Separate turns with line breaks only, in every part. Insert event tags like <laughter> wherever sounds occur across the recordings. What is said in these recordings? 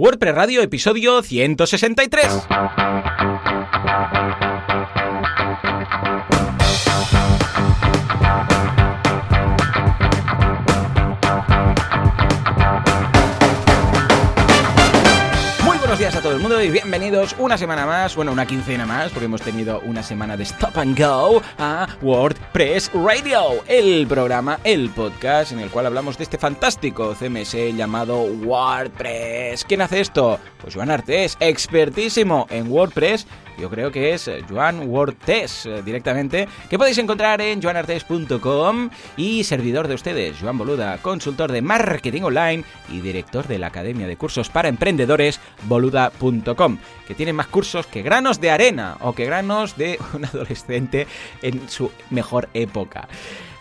WordPress Radio, episodio 163. Y bienvenidos una semana más, bueno, una quincena más, porque hemos tenido una semana de Stop and Go a WordPress Radio, el programa, el podcast en el cual hablamos de este fantástico CMS llamado WordPress. ¿Quién hace esto? Pues Joan Artés, expertísimo en WordPress yo creo que es Joan Wortes eh, directamente, que podéis encontrar en joanartes.com y servidor de ustedes, Joan Boluda, consultor de marketing online y director de la Academia de Cursos para Emprendedores, boluda.com, que tiene más cursos que granos de arena o que granos de <laughs> un adolescente en su mejor época.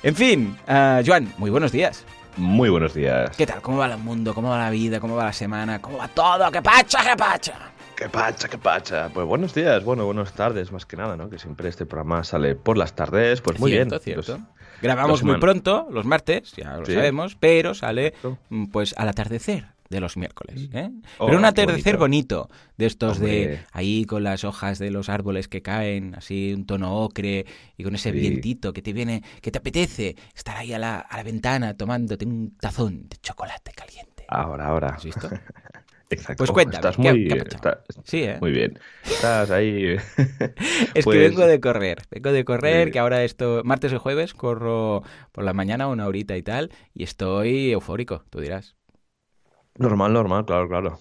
En fin, uh, Joan, muy buenos días.
Muy buenos días.
¿Qué tal? ¿Cómo va el mundo? ¿Cómo va la vida? ¿Cómo va la semana? ¿Cómo va todo? ¡Qué pacha, qué pacha!
¿Qué pacha, qué pacha? Pues buenos días, bueno, buenas tardes más que nada, ¿no? Que siempre este programa sale por las tardes, pues muy
bien.
Cierto.
Grabamos muy pronto, los martes, ya lo sabemos, pero sale mm, pues al atardecer de los miércoles. ¿eh? Oh, pero un atardecer bonito. de estos de ahí con las hojas de los árboles que caen, así un tono ocre y con ese vientito que te viene, que te apetece estar ahí a la, a la ventana tomándote un tazón de chocolate caliente.
Ahora, ahora.
¿Has visto? <laughs>
Exacto.
Pues cuéntame.
Estás muy, sí, ¿eh? muy bien. Estás ahí. <laughs>
es que pues vengo de correr. Vengo de correr, que ahora esto, martes o jueves, corro por la mañana una horita y tal, y estoy eufórico, tú dirás.
Normal, normal, claro, claro.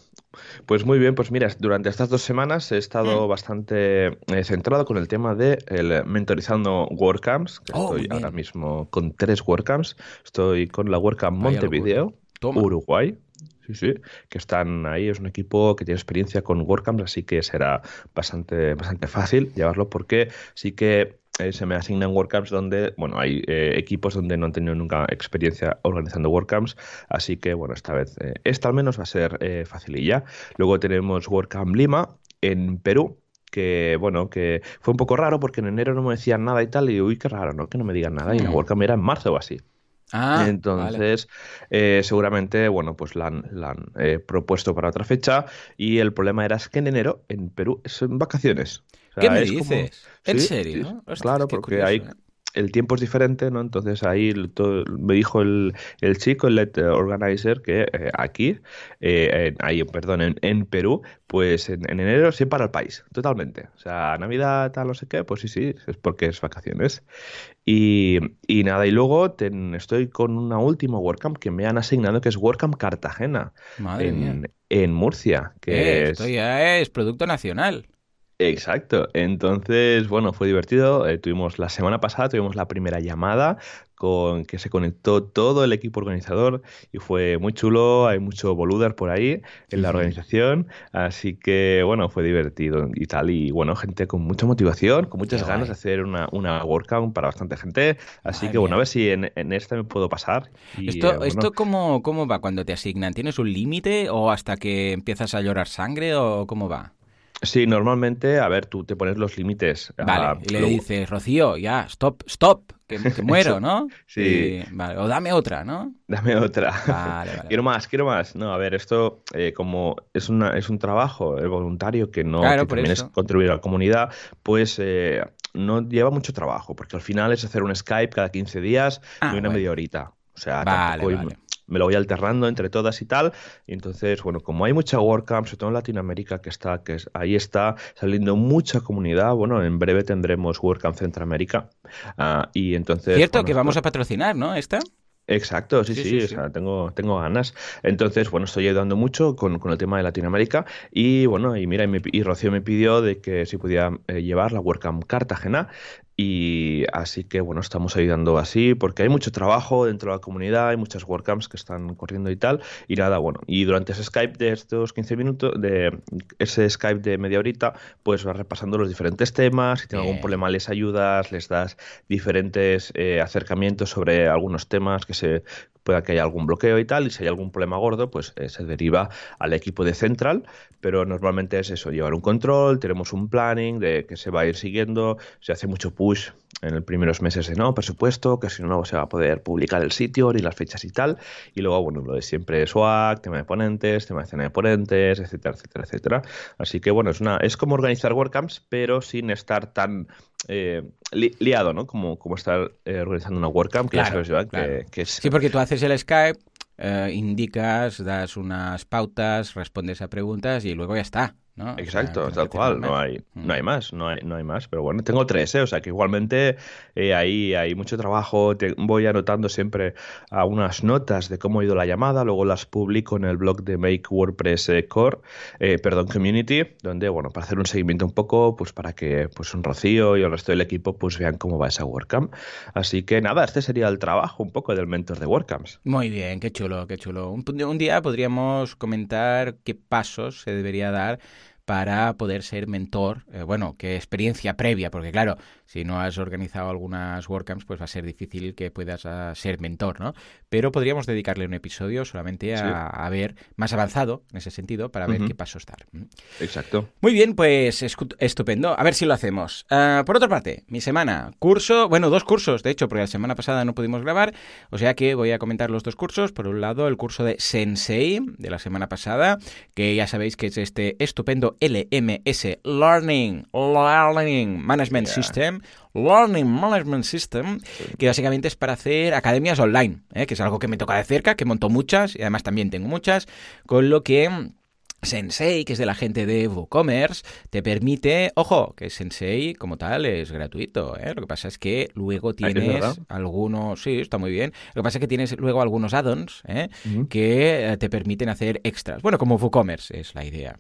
Pues muy bien, pues mira, durante estas dos semanas he estado mm. bastante eh, centrado con el tema de el mentorizando WordCamps, que oh, estoy ahora mismo con tres WordCamps. Estoy con la WordCamp Montevideo, Uruguay, Sí, sí, que están ahí, es un equipo que tiene experiencia con WordCamps, así que será bastante, bastante fácil llevarlo porque sí que eh, se me asignan WordCamps donde, bueno, hay eh, equipos donde no han tenido nunca experiencia organizando WordCamps, así que, bueno, esta vez, eh, esta al menos va a ser facililla. Luego tenemos WordCamp Lima en Perú, que bueno, que fue un poco raro porque en enero no me decían nada y tal, y uy, qué raro, ¿no? Que no me digan nada, y la. WordCamp era en marzo o así.
Ah,
Entonces, eh, seguramente, bueno, pues la han, eh, propuesto para otra fecha y el problema era que en enero en Perú son vacaciones.
¿Qué me dices? ¿En serio?
claro, porque hay, ¿eh? El tiempo es diferente, ¿no? Entonces ahí me dijo el, chico, el lead organizer, que aquí, ahí, perdón, en, Perú, pues en, enero se para el país, totalmente. O sea, Navidad, tal, no sé qué, pues sí, sí, es porque es vacaciones. Y, nada, y luego estoy con una última WordCamp que me han asignado, que es WordCamp Cartagena, en, en, Murcia. Que
eh, esto ya es producto nacional.
Exacto. Entonces, bueno, fue divertido. Eh, tuvimos la semana pasada, tuvimos la primera llamada con que se conectó todo el equipo organizador y fue muy chulo. Hay mucho boluder por ahí en la organización. Así que, bueno, fue divertido y tal. Y bueno, gente con mucha motivación, con muchas ganas de hacer una, una workout para bastante gente. Así que, bueno, a ver si en, en, esta me puedo pasar.
¿Esto, eh, ¿esto cómo, cómo va cuando te asignan? ¿Tienes un límite o hasta que empiezas a llorar sangre o cómo va?
Sí, normalmente, a ver, tú te pones los límites.
Vale, y le dices, Rocío, ya, stop, stop, que, <laughs> muero, ¿no?
sí.
vale, o dame otra, ¿no?
Dame otra. Vale, vale. <laughs> quiero más, quiero más. No, a ver, esto eh, como es, una, es un trabajo voluntario que no
claro,
que también es contribuir a la comunidad, pues eh, no lleva mucho trabajo, porque al final es hacer un Skype cada 15 días y una media horita. O sea,
vale, vale
me lo voy alternando entre todas y tal. Y entonces, bueno, como hay mucha WordCamp, sobre todo en Latinoamérica, que está, que ahí está saliendo mucha comunidad, bueno, en breve tendremos WordCamp Centroamérica. Uh, y entonces.
Cierto que vamos a patrocinar, ¿no? ¿Esta?
Exacto, sí, sí, o sea, tengo, tengo ganas. Entonces, bueno, estoy ayudando mucho con, con el tema de Latinoamérica y bueno, y mira, y, Rocío me pidió de que si podía eh, llevar la WordCamp Cartagena y así que bueno, estamos ayudando así porque hay mucho trabajo dentro de la comunidad, hay muchas WordCamps que están corriendo y tal. Y nada, bueno, y durante ese Skype de estos 15 minutos, de ese Skype de media horita, pues vas repasando los diferentes temas. Si tienen algún problema, les ayudas, les das diferentes eh, acercamientos sobre algunos temas que se pueda que haya algún bloqueo y tal, y si hay algún problema gordo, pues eh, se deriva al equipo de central, pero normalmente es eso, llevar un control, tenemos un planning de que se va a ir siguiendo, se hace mucho push en los primeros meses de no, presupuesto, que si no se va a poder publicar el sitio y las fechas y tal. Y luego, bueno, lo de siempre swag, tema de ponentes, tema de escena de ponentes, etcétera, etcétera, etcétera. Así que bueno, es una, es como organizar WordCamps, pero sin estar tan eh, liado, ¿no? Como, como estar eh, organizando una WordCamp, que ya sabes, Joan, que, es...
Sí, porque tú haces el Skype, eh, indicas, das unas pautas, respondes a preguntas y luego ya está.
Exacto, tal cual, no hay, no hay mm. más, no hay, no hay más. Pero bueno, tengo tres, ¿eh? o sea que igualmente eh, ahí hay mucho trabajo. voy anotando siempre unas notas de cómo ha ido la llamada, luego las publico en el blog de Make WordPress eh, Core, eh, perdón, Community, donde, bueno, para hacer un seguimiento un poco, pues para que pues un Rocío y el resto del equipo pues vean cómo va esa WordCamp. Así que nada, este sería el trabajo un poco del mentor de WordCamps.
Muy bien, qué chulo, qué chulo. un día podríamos comentar qué pasos se debería dar para poder ser mentor, eh, bueno, qué experiencia previa, porque claro, si no has organizado algunas WordCamps, pues va a ser difícil que puedas ah, ser mentor, ¿no? Pero podríamos dedicarle un episodio solamente a, ver más avanzado en ese sentido para ver qué pasos dar.
Exacto.
Muy bien, pues estupendo. A ver si lo hacemos. Ah, por otra parte, mi semana, curso, bueno, dos cursos, de hecho, porque la semana pasada no pudimos grabar, o sea que voy a comentar los dos cursos. Por un lado, el curso de Sensei de la semana pasada, que ya sabéis que es este estupendo LMS Learning, Learning Management System Learning Management System, que básicamente es para hacer academias online, ¿eh? que es algo que me toca de cerca, que monto muchas y además también tengo muchas, con lo que Sensei, que es de la gente de WooCommerce, te permite, ojo, que Sensei como tal es gratuito, ¿eh? lo que pasa es que luego ah, tienes algunos, sí, está muy bien, lo que pasa es que tienes luego algunos add-ons ¿eh? que eh, te permiten hacer extras, bueno, como WooCommerce es la idea.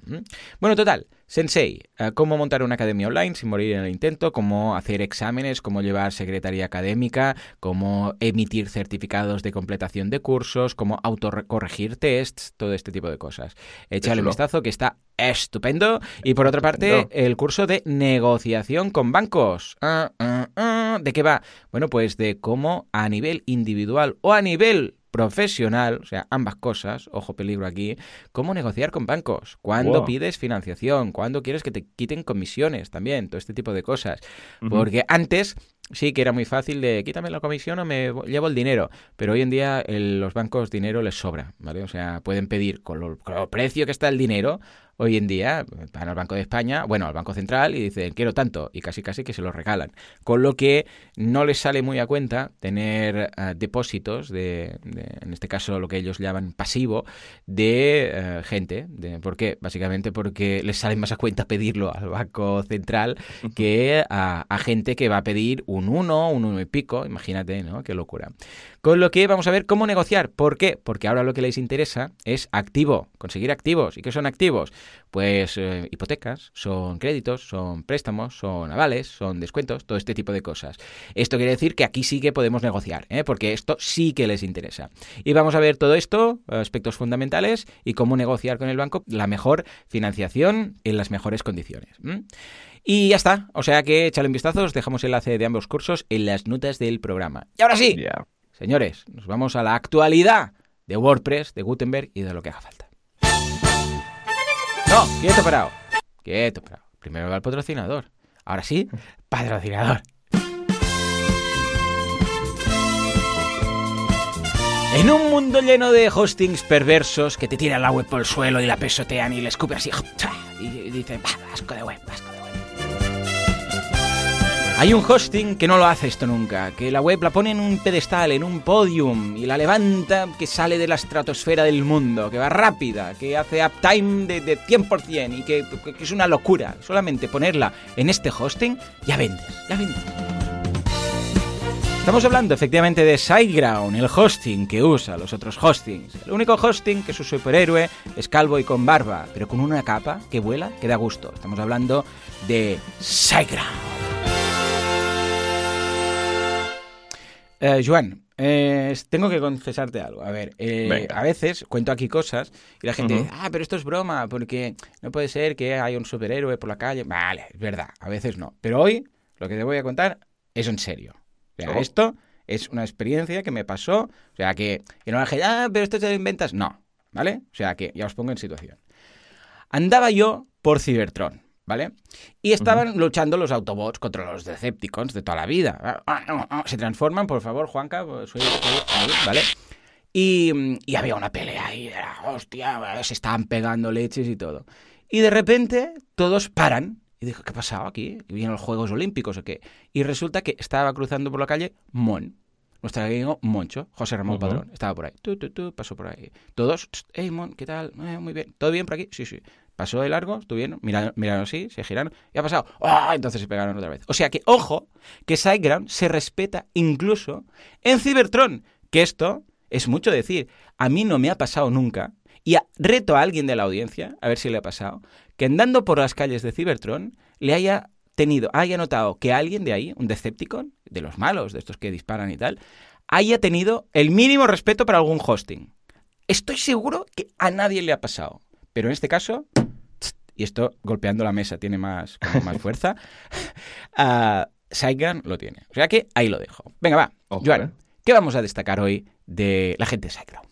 Bueno, total, Sensei, eh, cómo montar una academia online sin morir en el intento, cómo hacer exámenes, cómo llevar secretaría académica, cómo emitir certificados de completación de cursos, cómo autorrecorregir tests, todo este tipo de cosas. Échale un vistazo que está estupendo. Y por otra parte, el curso de negociación con bancos. Ah, ah, ah. ¿De qué va? Bueno, pues de cómo a nivel individual o a nivel profesional, o sea, ambas cosas, ojo peligro aquí, cómo negociar con bancos, cuándo pides financiación, cuándo quieres que te quiten comisiones también, todo este tipo de cosas. Porque antes sí que era muy fácil de quítame la comisión o me llevo el dinero, pero hoy en día los bancos dinero les sobra, ¿vale? O sea, pueden pedir con, lo, con el precio que está el dinero, hoy en día van al Banco de España, bueno, al Banco Central y dicen quiero tanto y casi casi que se lo regalan. Con lo que no les sale muy a cuenta tener eh, depósitos de, en este caso lo que ellos llaman pasivo, de eh, gente. De, ¿Por qué? Básicamente porque les sale más a cuenta pedirlo al Banco Central que a, a gente que va a pedir un 1, un 1 y pico, imagínate, ¿no? Qué locura. Con lo que vamos a ver cómo negociar. ¿Por qué? Porque ahora lo que les interesa es activo, conseguir activos. ¿Y qué son activos? Pues eh, hipotecas, son créditos, son préstamos, son avales, son descuentos, todo este tipo de cosas. Esto quiere decir que aquí sí que podemos negociar, ¿eh? porque esto sí que les interesa. Y vamos a ver todo esto, aspectos fundamentales y cómo negociar con el banco la mejor financiación en las mejores condiciones. Y ya está. O sea que échale un vistazo, os dejamos el enlace de ambos cursos en las notas del programa. Y ahora sí. Señores, nos vamos a la actualidad de WordPress, de Gutenberg y de lo que haga falta. No, quieto parado. Quieto parado. Primero va el patrocinador. Ahora sí, patrocinador. En un mundo lleno de hostings perversos que te tiran la web por el suelo y la pesotean y le escupen así y dicen, asco de web, asco de hay un hosting que no lo hace esto nunca, que la web la pone en un pedestal, en un podium, y la levanta que sale de la estratosfera del mundo, que va rápida, que hace uptime de, 100% y que, que, es una locura. Solamente ponerla en este hosting, ya vendes, ya vendes. Estamos hablando efectivamente de SiteGround, el hosting que usa los otros hostings. El único hosting que su superhéroe es calvo y con barba, pero con una capa que vuela, que da gusto. Estamos hablando de SiteGround. Eh, Joan, eh, tengo que confesarte algo. A ver, eh, a veces cuento aquí cosas y la gente dice, ah, pero esto es broma, porque no puede ser que haya un superhéroe por la calle. Vale, es verdad, a veces no. Pero hoy lo que te voy a contar es en serio. O sea, oh. esto es una experiencia que me pasó. O sea, que, que no la gente, ah, pero esto te lo inventas. No, ¿vale? O sea, que ya os pongo en situación. Andaba yo por Cybertron. ¿Vale? Y estaban luchando los Autobots contra los Decepticons de toda la vida. Se transforman, por favor, Juanca, pues, ¿vale? Y, y, había una pelea ahí, hostia, se estaban pegando leches y todo. Y de repente todos paran. Y dijo, ¿qué ha pasado aquí? ¿Vienen los Juegos Olímpicos o qué? Y resulta que estaba cruzando por la calle Mon, nuestro amigo Moncho, José Ramón Padrón, estaba por ahí. Tú, tú, tú, pasó por ahí. Todos, hey, Mon, ¿qué tal? Eh, muy bien. ¿Todo bien por aquí? Sí, sí. Pasó de largo, estuvieron, miraron, miraron así, se giraron y ha pasado. ¡Ah! Entonces se pegaron otra vez. O sea que, ojo, que SiteGround se respeta incluso en Cybertron. Que esto es mucho decir. A mí no me ha pasado nunca. Y reto a alguien de la audiencia, a ver si le ha pasado, que andando por las calles de Cybertron le haya tenido, haya notado que alguien de ahí, un Decepticon, de los malos, de estos que disparan y tal, haya tenido el mínimo respeto para algún hosting. Estoy seguro que a nadie le ha pasado. Pero en este caso, y esto golpeando la mesa tiene más, más <laughs> fuerza, <laughs> uh, lo tiene. O sea que ahí lo dejo. Venga, va. Joan, eh. ¿qué vamos a destacar hoy de la gente de SiteGround?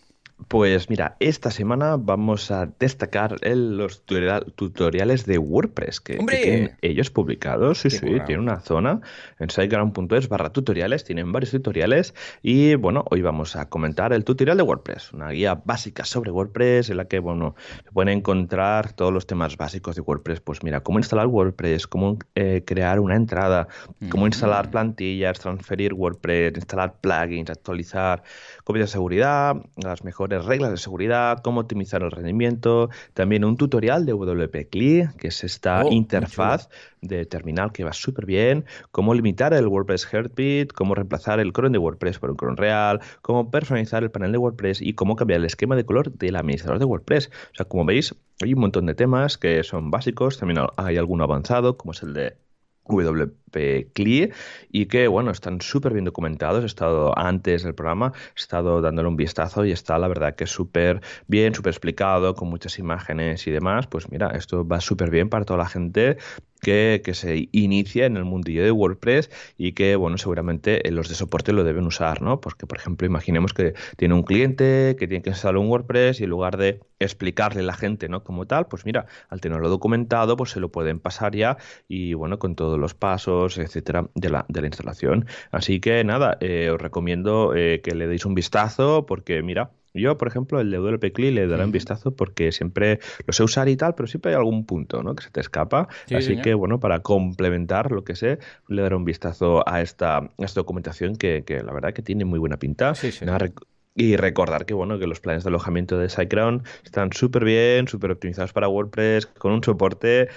Pues mira, esta semana vamos a destacar los tutoriales de WordPress que, tienen ellos publicados. Sí, sí, tienen una zona en siteground.es barra tutoriales, tienen varios tutoriales y bueno, hoy vamos a comentar el tutorial de WordPress, una guía básica sobre WordPress en la que, bueno, se pueden encontrar todos los temas básicos de WordPress. Pues mira, cómo instalar WordPress, cómo eh, crear una entrada, cómo instalar plantillas, transferir WordPress, instalar plugins, actualizar copias de seguridad, las mejores reglas de seguridad, cómo optimizar el rendimiento, también un tutorial de WP CLI, que es esta oh, interfaz de terminal que va súper bien, cómo limitar el WordPress Heartbeat, cómo reemplazar el cron de WordPress por un cron real, cómo personalizar el panel de WordPress y cómo cambiar el esquema de color del administrador de WordPress. O sea, como veis, hay un montón de temas que son básicos, también hay alguno avanzado, como es el de WP CLI y que, bueno, están súper bien documentados. He estado antes del programa, he estado dándole un vistazo y está, la verdad, que súper bien, súper explicado, con muchas imágenes y demás. Pues mira, esto va súper bien para toda la gente que, se inicia en el mundillo de WordPress y que, bueno, seguramente los de soporte lo deben usar, ¿no? Porque, por ejemplo, imaginemos que tiene un cliente que tiene que instalar un WordPress y en lugar de explicarle a la gente, ¿no? Como tal, pues mira, al tenerlo documentado, pues se lo pueden pasar ya y, bueno, con todos los pasos, etcétera, de la, de la instalación. Así que, nada, eh, os recomiendo eh, que le deis un vistazo porque, mira, yo, por ejemplo, el de WP le daré un vistazo porque siempre lo sé usar y tal, pero siempre hay algún punto ¿no? que se te escapa. Así que, bueno, para complementar lo que sé, le daré un vistazo a esta, esta documentación que, la verdad que tiene muy buena pinta. y recordar que bueno que los planes de alojamiento de SiteGround están súper bien, súper optimizados para WordPress, con un soporte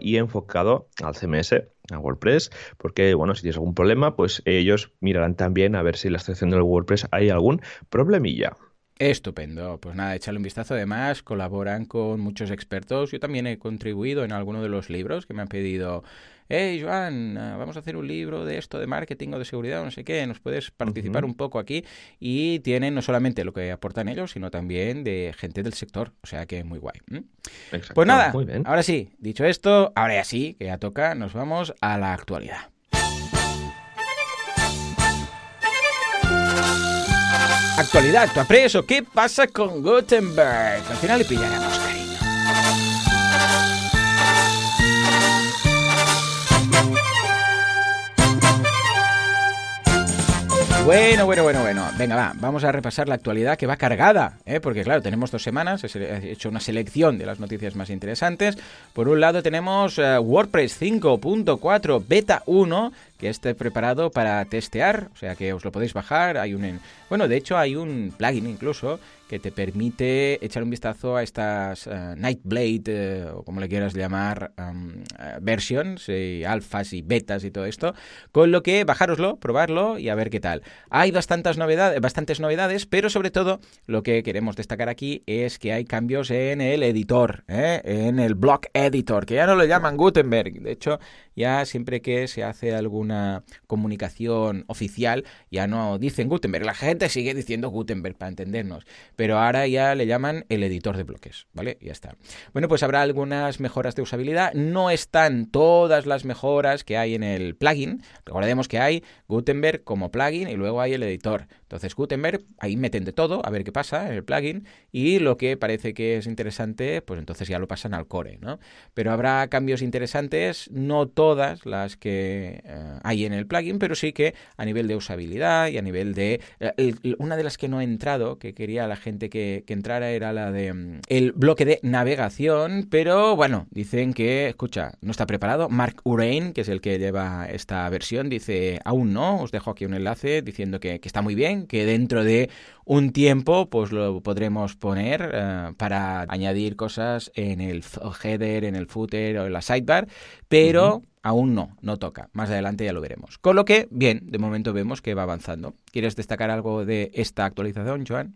y enfocado al CMS, a WordPress, porque bueno, si tienes algún problema, pues ellos mirarán también a ver si en la extracción del WordPress hay algún problemilla.
Estupendo. Pues nada, échale un vistazo. Además, colaboran con muchos expertos. Yo también he contribuido en alguno de los libros que me han pedido hey Joan, ah, vamos a hacer un libro de esto, de marketing o de seguridad, no sé qué, nos puedes participar un poco aquí. Y tienen no solamente lo que aportan ellos, sino también de gente del sector, o sea que es muy guay. Pues nada, ahora sí, dicho esto, ahora ya sí, que ya toca, nos vamos a la actualidad. Actualidad, tu apreso, ¿qué pasa con Gutenberg? Al final le pillaremos, cariño. Bueno, bueno, bueno, bueno. Venga, va, vamos a repasar la actualidad que va cargada, ¿eh? porque claro, tenemos dos semanas, he hecho una selección de las noticias más interesantes. Por un lado tenemos eh, WordPress 5.4 Beta 1, que esté preparado para testear, o sea que os lo podéis bajar. Hay un, bueno, de hecho hay un plugin incluso que te permite echar un vistazo a estas uh, Nightblade, eh, o como le quieras llamar, eh, versions, alfas y betas y todo esto, con lo que bajároslo, probarlo y a ver qué tal. Hay bastantes novedades, bastantes novedades, pero sobre todo lo que queremos destacar aquí es que hay cambios en el editor, en el block editor, que ya no lo llaman Gutenberg. De hecho, ya siempre que se hace alguna comunicación oficial, ya no dicen Gutenberg. La gente sigue diciendo Gutenberg para entendernos ahora ya le llaman el editor de bloques, ¿vale? Ya está. Bueno, pues habrá algunas mejoras de usabilidad. No están todas las mejoras que hay en el plugin. Recordemos que hay Gutenberg como plugin y luego hay el editor. Entonces Gutenberg, ahí meten de todo, a ver qué pasa en el plugin y lo que parece que es interesante, pues entonces ya lo pasan al core, ¿no? Pero habrá cambios interesantes, no todas las que eh, hay en el plugin, pero sí que a nivel de usabilidad y a nivel de... Eh, una de las que no he entrado, que quería la gente que, que entrara, era la de mm, el bloque de navegación, pero bueno, dicen que, escucha, no está preparado. Mark Urain, que es el que lleva esta versión, dice, aún no, os dejo aquí un enlace diciendo que, que está muy bien, que dentro de un tiempo pues lo podremos poner eh, para añadir cosas en el header, en el footer o en la sidebar, pero aún no, no toca. Más adelante ya lo veremos. Con lo que, bien, de momento vemos que va avanzando. ¿Quieres destacar algo de esta actualización, Joan?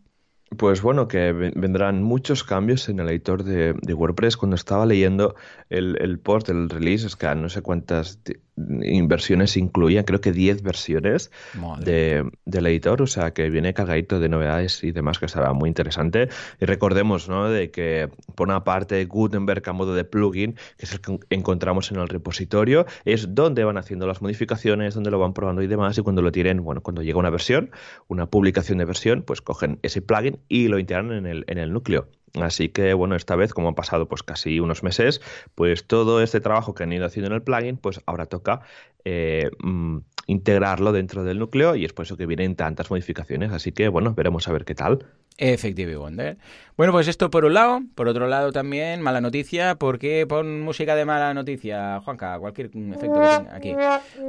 Pues bueno, que vendrán muchos cambios en el editor de, WordPress. Cuando estaba leyendo el, el post del release, es que no sé cuántas inversiones incluía, creo que 10 versiones de, del editor, o sea que viene cargadito de novedades y demás que será muy interesante. Y recordemos, ¿no? De que por una parte Gutenberg a modo de plugin, que es el que encontramos en el repositorio, es donde van haciendo las modificaciones, donde lo van probando y demás, y cuando lo tienen, bueno, cuando llega una versión, una publicación de versión, pues cogen ese plugin y lo integran en el, en el núcleo. Así que bueno, esta vez, como han pasado pues casi unos meses, pues todo este trabajo que han ido haciendo en el plugin, pues ahora toca eh, mm, integrarlo dentro del núcleo y es por eso que vienen tantas modificaciones. Así que bueno, veremos a ver qué tal.
Efectivo, Wonder. Bueno, pues esto por un lado. Por otro lado también, mala noticia. ¿Por qué pon música de mala noticia, Juanca? Cualquier efecto que tenga aquí.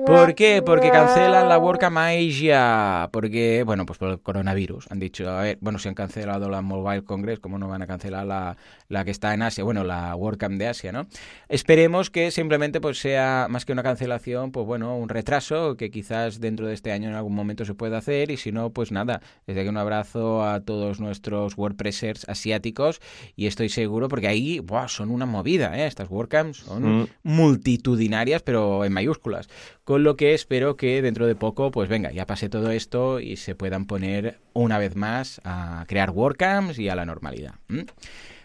¿Por qué? Porque cancelan la WordCamp Asia. Porque, bueno, pues por el coronavirus. Han dicho, a ver, bueno, si han cancelado la Mobile Congress, ¿cómo no van a cancelar la, la que está en Asia? Bueno, la WordCamp de Asia, ¿no? Esperemos que simplemente pues sea más que una cancelación, pues bueno, un retraso que quizás dentro de este año en algún momento se pueda hacer. Y si no, pues nada. Desde aquí un abrazo a todos nuestros WordPressers asiáticos y estoy seguro porque ahí son una movida, ¿eh? estas WordCamps son mm. multitudinarias pero en mayúsculas. Con lo que espero que dentro de poco, pues venga, ya pase todo esto y se puedan poner una vez más a crear WordCamps y a la normalidad.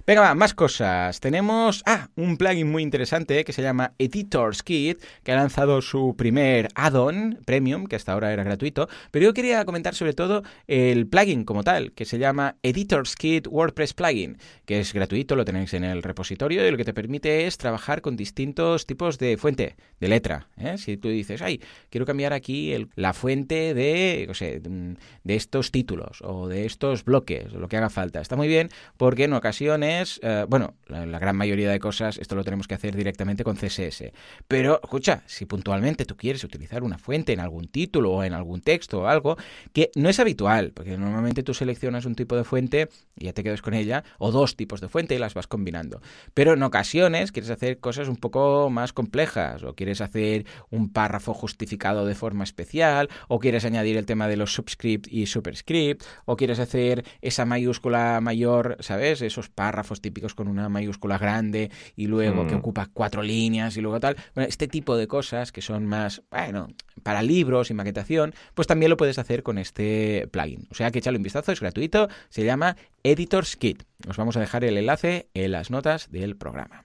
Venga, va, más cosas. Tenemos, ah, un plugin muy interesante que se llama Editor's Kit, que ha lanzado su primer add-on premium, que hasta ahora era gratuito, pero yo quería comentar sobre todo el plugin como tal, que se llama Editor's Kit WordPress Plugin, que es gratuito, lo tenéis en el repositorio y lo que te permite es trabajar con distintos tipos de fuente, de letra. ¿eh? Si tú dices, ay, quiero cambiar aquí la fuente de, no sé, de estos títulos o de estos bloques, lo que haga falta. Está muy bien porque en ocasiones eh, bueno, la, gran mayoría de cosas, esto lo tenemos que hacer directamente con CSS. Pero, escucha, si puntualmente tú quieres utilizar una fuente en algún título o en algún texto o algo, que no es habitual, porque normalmente tú seleccionas un tipo de fuente y ya te quedas con ella, o dos tipos de fuente y las vas combinando. Pero en ocasiones quieres hacer cosas un poco más complejas, o quieres hacer un párrafo justificado de forma especial, o quieres añadir el tema de los subscript y superscript, o quieres hacer esa mayúscula mayor, ¿sabes? Esos párrafos típicos con una mayúscula grande y luego que mm. ocupa cuatro líneas y luego tal. Bueno, este tipo de cosas que son más, bueno, para libros y maquetación, pues también lo puedes hacer con este plugin. O sea que échale un vistazo, es gratuito, se llama Editor's Kit. Os vamos a dejar el enlace en las notas del programa.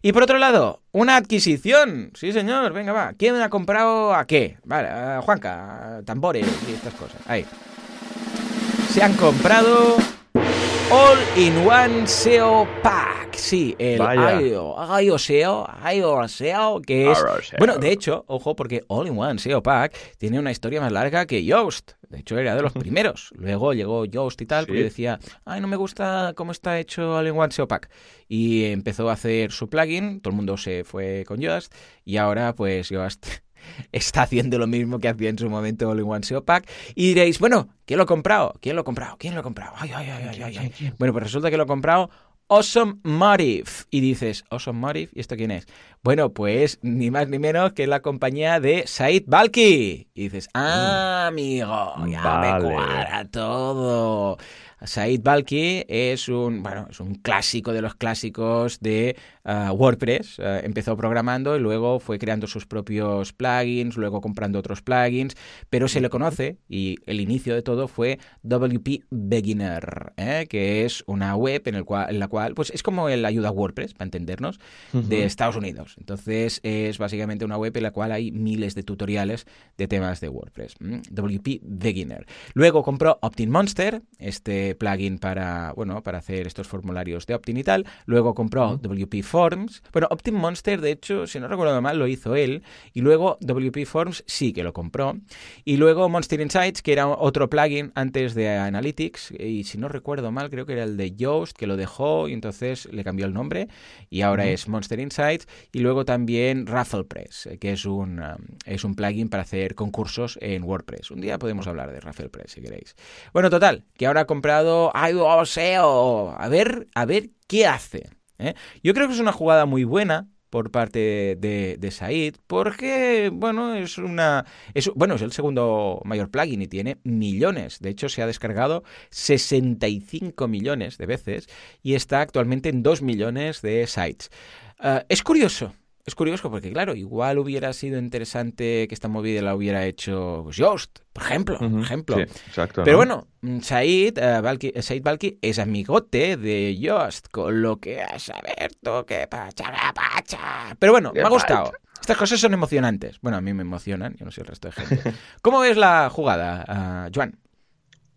Y por otro lado, una adquisición. Sí, señor, venga, va. ¿Quién ha comprado a qué? Vale, Juanca, tambores y estas cosas. Ahí. Se han comprado All-in-One SEO Pack. Sí, el IO, SEO, IO SEO, que es... Bueno, de hecho, ojo, porque All-in-One SEO Pack tiene una historia más larga que Yoast. De hecho, era de los <laughs> primeros. Luego llegó Yoast y tal, porque decía, ay, no me gusta cómo está hecho All-in-One SEO Pack. Y empezó a hacer su plugin, todo el mundo se fue con Yoast, y ahora, pues, Yoast está haciendo lo mismo que hacía en su momento All in One SEO Pack. Y diréis, bueno, ¿quién lo ha comprado? ¿Quién lo ha comprado? ¿Quién lo ha comprado? Ay, ay, ay, ay, ay. Bueno, pues resulta que lo ha comprado Awesome Motive. Y dices, Awesome Motive, ¿y esto quién es? Bueno, pues ni más ni menos que la compañía de Said Balki. Y dices, ah, amigo, ya me cuadra todo. Said Balki es un, bueno, es un clásico de los clásicos de uh, WordPress. Uh, empezó programando y luego fue creando sus propios plugins, luego comprando otros plugins, pero se le conoce y el inicio de todo fue WP Beginner, ¿eh? que es una web en, el cual, en la cual, pues es como el ayuda WordPress, para entendernos, uh -huh. de Estados Unidos. Entonces es básicamente una web en la cual hay miles de tutoriales de temas de WordPress. WP Beginner. Luego compró Optin Monster, este plugin para, bueno, para hacer estos formularios de Optin y tal. Luego compró WP Forms. Bueno, Optin Monster, de hecho, si no recuerdo mal, lo hizo él. Y luego WP Forms sí que lo compró. Y luego Monster Insights, que era otro plugin antes de Analytics. Y si no recuerdo mal, creo que era el de Yoast, que lo dejó y entonces le cambió el nombre. Y ahora uh -huh. es Monster Insights. Y luego también RafflePress, que es un, um, es un plugin para hacer concursos en WordPress. Un día podemos hablar de RafflePress si queréis. Bueno, total, que ahora ha comprado iOSeo. A ver, a ver qué hace. ¿eh? Yo creo que es una jugada muy buena por parte de, de Said, porque, bueno, es una. Es, bueno, es el segundo mayor plugin y tiene millones. De hecho, se ha descargado 65 millones de veces y está actualmente en 2 millones de sites. Uh, es curioso, es curioso porque, claro, igual hubiera sido interesante que esta movida la hubiera hecho Yoast, por ejemplo. Uh -huh. ejemplo.
Sí, exacto,
Pero
¿no?
bueno, Said, uh, Balki, Said Balki es amigote de Yoast, con lo que a saber tú que pacha, pacha. Pero bueno, me ha gustado. Estas cosas son emocionantes. Bueno, a mí me emocionan, yo no sé el resto de gente. ¿Cómo ves la jugada, uh, Joan?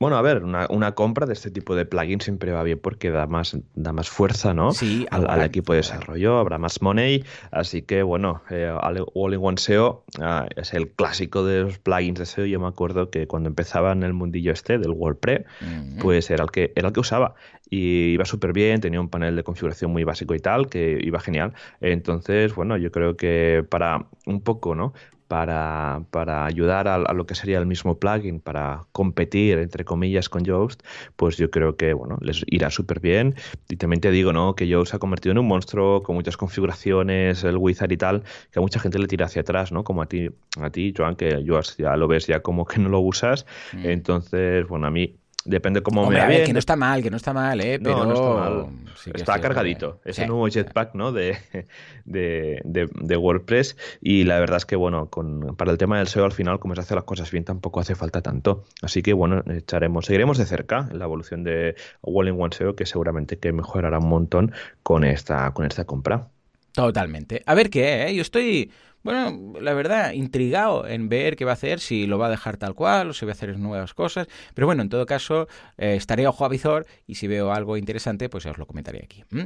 Bueno, a ver, una, una, compra de este tipo de plugins siempre va bien porque da más, da más fuerza, ¿no?
Sí,
al, al equipo de desarrollo, habrá más money, así que bueno, eh, All-in-One SEO uh, es el clásico de los plugins de SEO. Yo me acuerdo que cuando empezaba en el mundillo este del WordPress, uh -huh. pues era el que era el que usaba y iba súper bien, tenía un panel de configuración muy básico y tal, que iba genial. Entonces, bueno, yo creo que para un poco, ¿no? Para, para ayudar a, a, lo que sería el mismo plugin, para competir, entre comillas, con Yoast, pues yo creo que, bueno, les irá súper bien. Y también te digo, ¿no? Que Yoast se ha convertido en un monstruo con muchas configuraciones, el wizard y tal, que a mucha gente le tira hacia atrás, ¿no? Como a ti, a ti, Joan, que Yoast ya lo ves ya como que no lo usas. Mm. Entonces, bueno, a mí depende cómo
Hombre,
me
a
ver,
que no está mal, que no está mal, ¿eh? Pero...
No, no está mal. Sí está cargadito. Que... Ese sí. nuevo jetpack, ¿no? De, <laughs> de, de, de, WordPress. Y la verdad es que, bueno, con, para el tema del SEO, al final, como se hace las cosas bien, tampoco hace falta tanto. Así que, bueno, echaremos, seguiremos de cerca la evolución de All-in-One SEO, que seguramente que mejorará un montón con esta, con esta compra.
Totalmente. A ver qué, ¿eh? Yo estoy bueno, la verdad, intrigado en ver qué va a hacer, si lo va a dejar tal cual o si va a hacer nuevas cosas. Pero bueno, en todo caso, eh, estaré ojo a visor y si veo algo interesante, pues os lo comentaré aquí. ¿Mm?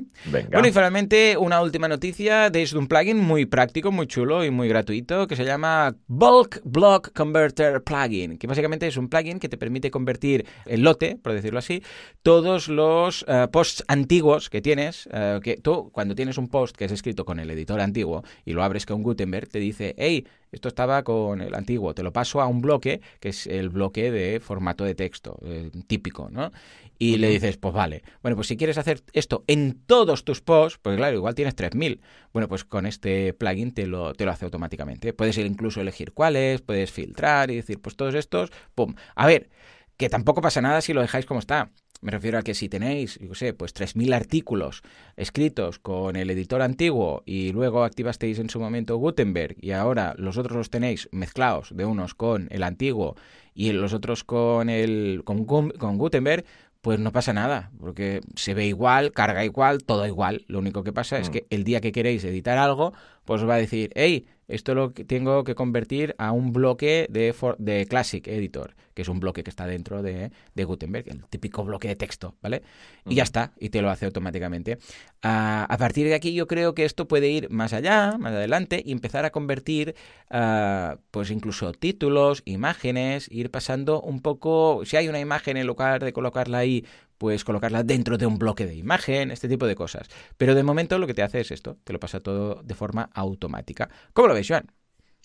Bueno, y finalmente, una última noticia desde un plugin muy práctico, muy chulo y muy gratuito que se llama Bulk Block Converter Plugin, que básicamente es un plugin que te permite convertir en lote, por decirlo así, todos los uh, posts antiguos que tienes, uh, que tú cuando tienes un post que es escrito con el editor antiguo y lo abres con Gutenberg, te dice, hey, esto estaba con el antiguo, te lo paso a un bloque, que es el bloque de formato de texto eh, típico, ¿no? Y le dices, pues vale, bueno, pues si quieres hacer esto en todos tus posts, pues claro, igual tienes 3000. Bueno, pues con este plugin te lo, te lo hace automáticamente. Puedes incluso elegir cuáles, puedes filtrar y decir, pues todos estos, pum. A ver, que tampoco pasa nada si lo dejáis como está. Me refiero a que si tenéis, yo sé, pues 3.000 artículos escritos con el editor antiguo y luego activasteis en su momento Gutenberg y ahora los otros los tenéis mezclados de unos con el antiguo y los otros con el con, con Gutenberg, pues no pasa nada, porque se ve igual, carga igual, todo igual. Lo único que pasa mm. es que el día que queréis editar algo, pues os va a decir, hey, esto lo tengo que convertir a un bloque de, for, de Classic Editor, que es un bloque que está dentro de, de Gutenberg, el típico bloque de texto, ¿vale? Y ya está, y te lo hace automáticamente. Uh, a partir de aquí yo creo que esto puede ir más allá, más adelante, y empezar a convertir, uh, pues incluso títulos, imágenes, ir pasando un poco, si hay una imagen en lugar de colocarla ahí, pues colocarla dentro de un bloque de imagen, este tipo de cosas. Pero de momento lo que te hace es esto, te lo pasa todo de forma automática. ¿Cómo lo ves, Joan?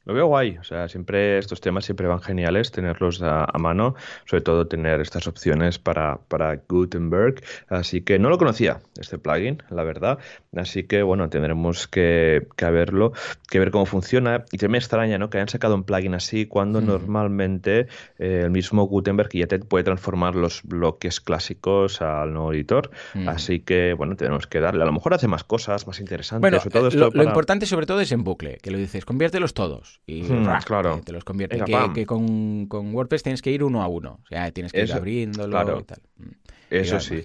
Lo veo guay, o sea, siempre estos temas siempre van geniales tenerlos a, mano, sobre todo tener estas opciones para, para, Gutenberg. Así que no lo conocía, este plugin, la verdad. Así que bueno, tendremos que, que verlo, que ver cómo funciona. Y también me extraña, ¿no? Que hayan sacado un plugin así cuando normalmente eh, el mismo Gutenberg ya te puede transformar los bloques clásicos al nuevo editor. Así que bueno, tenemos que darle. A lo mejor hace más cosas, más interesantes.
Bueno, todo eh, lo, lo importante sobre todo es en bucle, que lo dices, conviértelos todos y hmm, claro. te los convierte. que, con, WordPress tienes que ir uno a uno. O sea, tienes que ir abriéndolo y tal. Mm.
Eso sí.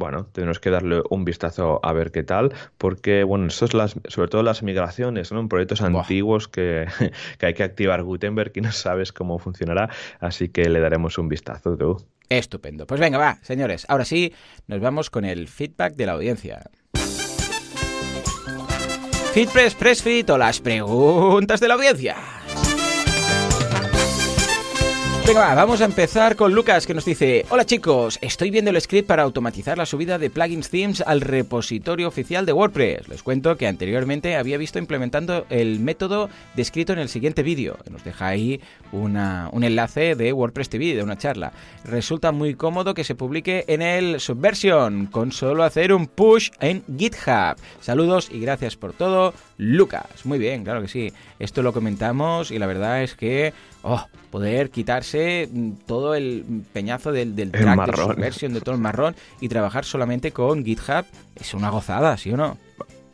Bueno, tenemos que darle un vistazo a ver qué tal, porque, bueno, esto es las, sobre todo las migraciones, ¿no? En proyectos antiguos que, <laughs> que, hay que activar Gutenberg y no sabes cómo funcionará, así que le daremos un vistazo, tú.
Estupendo. Pues venga, va, señores. Ahora sí, nos vamos con el feedback de la audiencia. FitPress, PressFit o las preguntas de la audiencia. Venga, vamos a empezar con Lucas que nos dice, hola chicos, estoy viendo el script para automatizar la subida de plugins themes al repositorio oficial de WordPress. Les cuento que anteriormente había visto implementando el método descrito en el siguiente vídeo. Nos deja ahí un enlace de WordPress TV, de una charla. Resulta muy cómodo que se publique en el Subversion, con solo hacer un push en GitHub. Saludos y gracias por todo, Lucas. Muy bien, claro que sí. Esto lo comentamos y la verdad es que oh, poder quitarse mm, todo el peñazo del, del track, de subversion, de todo el marrón y trabajar solamente con GitHub es una gozada, ¿sí o no?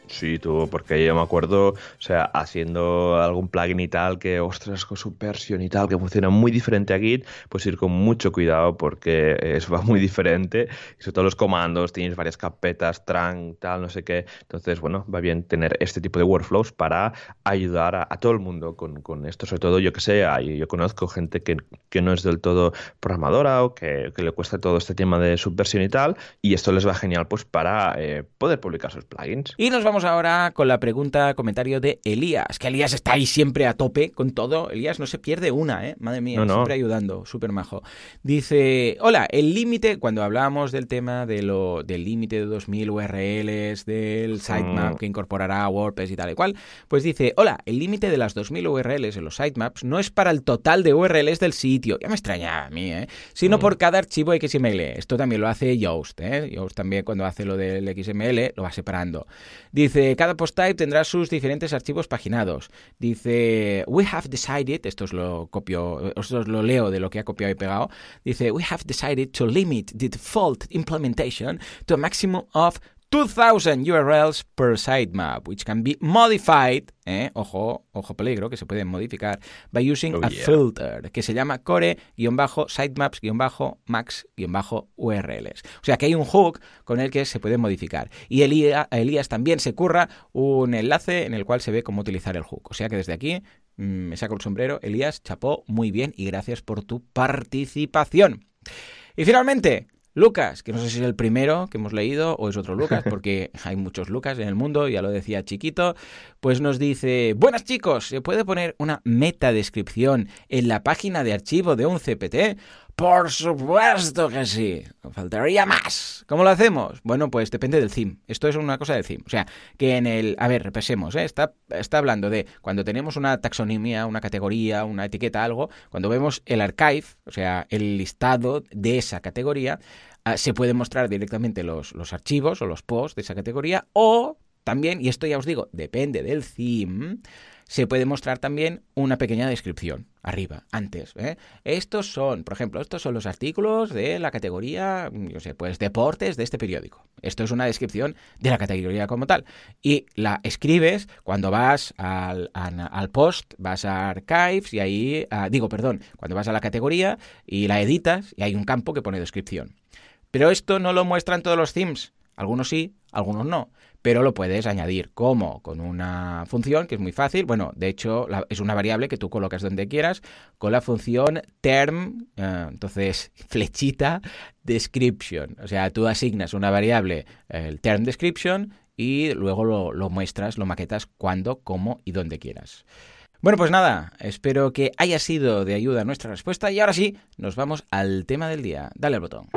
Sí, tú, porque yo me acuerdo, o sea, haciendo algún plugin y tal, que ostras, con Subversion y tal, que funciona muy diferente a Git, pues ir con mucho cuidado porque eso va muy diferente. Y sobre todo los comandos, tienes varias carpetas, trunk, tal, no sé qué. Entonces, bueno, va bien tener este tipo de workflows para ayudar a, todo el mundo con, con, esto. Sobre todo, yo que sé, yo conozco gente que, que, no es del todo programadora o que, que, le cuesta todo este tema de Subversion y tal, y esto les va genial pues para eh, poder publicar sus plugins.
Y nos vamos ahora con la pregunta, comentario de Elías, que Elías está ahí siempre a tope con todo. Elías no se pierde una, ¿eh? Madre mía, siempre ayudando, súper majo. Dice, hola, el límite, cuando hablábamos del tema de lo, del límite de 2000 URLs, del sitemap mm. que incorporará WordPress y tal y cual, pues dice, hola, el límite de las 2000 URLs en los sitemaps no es para el total de URLs del sitio, ya me extraña a mí, ¿eh? Sino mm. por cada archivo XML. Esto también lo hace Yoast, ¿eh? Yoast también cuando hace lo del XML lo va separando. Dice, cada post type tendrá sus diferentes archivos paginados. Dice, we have decided, esto es lo copio, esto lo leo de lo que ha copiado y pegado. Dice, we have decided to limit the default implementation to a maximum of 2000 URLs per sitemap, which can be modified, eh, ojo, ojo peligro, que se pueden modificar, by using oh, a filter, que se llama core-sitemaps-max-urls. O sea que hay un hook con el que se puede modificar. Y Elías, Elías también se curra un enlace en el cual se ve cómo utilizar el hook. O sea que desde aquí mm, me saco el sombrero. Elías, chapó muy bien y gracias por tu participación. Y finalmente, Lucas, que no sé si es el primero que hemos leído o es otro Lucas, <laughs> porque hay muchos Lucas en el mundo, ya lo decía chiquito, pues nos dice, buenas chicos, ¿se puede poner una meta descripción en la página de archivo de un CPT? Por supuesto que sí. Faltaría más. ¿Cómo lo hacemos? Bueno, pues depende del theme. Esto es una cosa del theme. O sea, que en el... A ver, repasemos. ¿eh? Está, está hablando de cuando tenemos una taxonomía, una categoría, una etiqueta, algo, cuando vemos el archive, o sea, el listado de esa categoría, ah, se pueden mostrar directamente los, los archivos o los posts de esa categoría o también, y esto ya os digo, depende del theme, se puede mostrar también una pequeña descripción arriba, antes. ¿eh? Estos son, por ejemplo, estos son los artículos de la categoría, yo sé, pues deportes de este periódico. Esto es una descripción de la categoría como tal. Y la escribes cuando vas al, al post, vas a archives y ahí, ah, digo, perdón, cuando vas a la categoría y la editas y hay un campo que pone descripción. Pero esto no lo muestran todos los themes. Algunos sí, algunos no pero lo puedes añadir. ¿Cómo? Con una función que es muy fácil. Bueno, de hecho, es una variable que tú colocas donde quieras con la función term, eh, entonces <laughs> flechita description. O sea, tú asignas una variable, el term description, y luego lo, lo muestras, lo maquetas cuando, cómo y donde quieras. Bueno, pues nada, espero que haya sido de ayuda nuestra respuesta y ahora sí, nos vamos al tema del día. Dale al botón.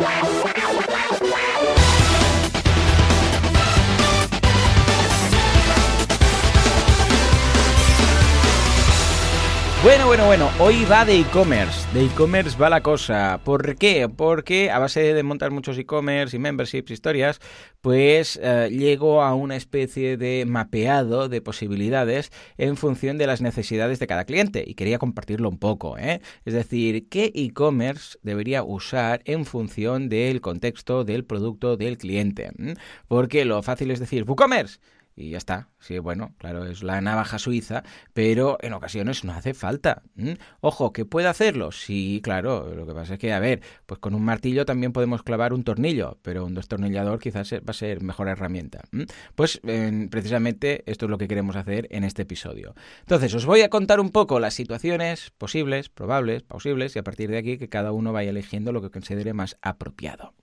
Bueno, bueno, hoy va de e-commerce, de e-commerce va la cosa. ¿Por qué? Porque a base de montar muchos e-commerce y memberships, historias, pues eh, llego a una especie de mapeado de posibilidades en función de las necesidades de cada cliente y quería compartirlo un poco, ¿eh? Es decir, ¿qué e-commerce debería usar en función del contexto del producto del cliente? ¿Mm? Porque lo fácil es decir, WooCommerce y ya está. Sí, bueno, claro, es la navaja suiza, pero en ocasiones no hace falta. Ojo, ¿que puede hacerlo? Sí, claro. Lo que pasa es que, a ver, pues con un martillo también podemos clavar un tornillo, pero un destornillador quizás va a ser mejor herramienta. Pues precisamente esto es lo que queremos hacer en este episodio. Entonces, os voy a contar un poco las situaciones posibles, probables, posibles, y a partir de aquí que cada uno vaya eligiendo lo que considere más apropiado.